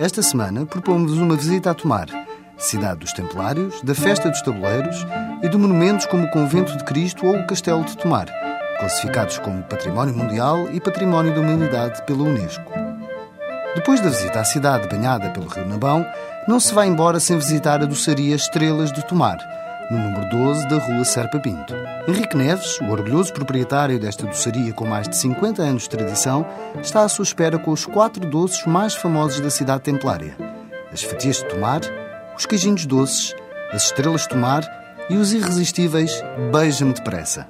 Esta semana propomos uma visita a Tomar, cidade dos Templários, da Festa dos Tabuleiros e de monumentos como o Convento de Cristo ou o Castelo de Tomar, classificados como Património Mundial e Património da Humanidade pela Unesco. Depois da visita à cidade banhada pelo Rio Nabão, não se vai embora sem visitar a doçaria Estrelas de Tomar, no número 12 da Rua Serpa Pinto. Henrique Neves, o orgulhoso proprietário desta doçaria com mais de 50 anos de tradição, está à sua espera com os quatro doces mais famosos da cidade templária: as fatias de tomar, os queijinhos doces, as estrelas de tomar e os irresistíveis Beija-me depressa.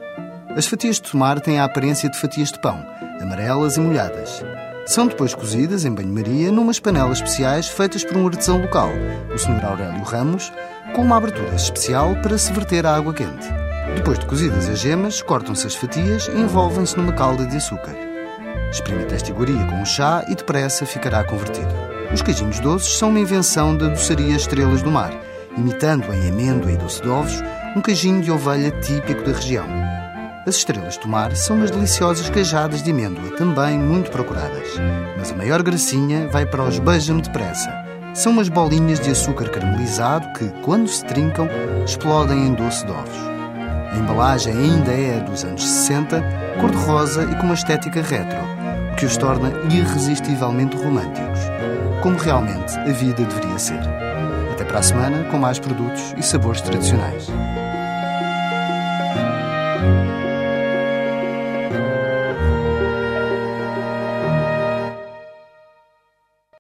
As fatias de tomar têm a aparência de fatias de pão, amarelas e molhadas. São depois cozidas em banho-maria numas panelas especiais feitas por um artesão local, o Sr. Aurélio Ramos, com uma abertura especial para se verter a água quente. Depois de cozidas as gemas, cortam-se as fatias e envolvem-se numa calda de açúcar. Experimente esta iguaria com um chá e depressa ficará convertido. Os queijinhos doces são uma invenção da doçaria Estrelas do Mar, imitando em amêndoa e doce de ovos um queijinho de ovelha típico da região. As estrelas do mar são umas deliciosas cajadas de amêndoa, também muito procuradas. Mas a maior gracinha vai para os beija-me depressa. São umas bolinhas de açúcar caramelizado que, quando se trincam, explodem em doce de ovos. A embalagem ainda é dos anos 60, cor-de-rosa e com uma estética retro, o que os torna irresistivelmente românticos, como realmente a vida deveria ser. Até para a semana com mais produtos e sabores tradicionais.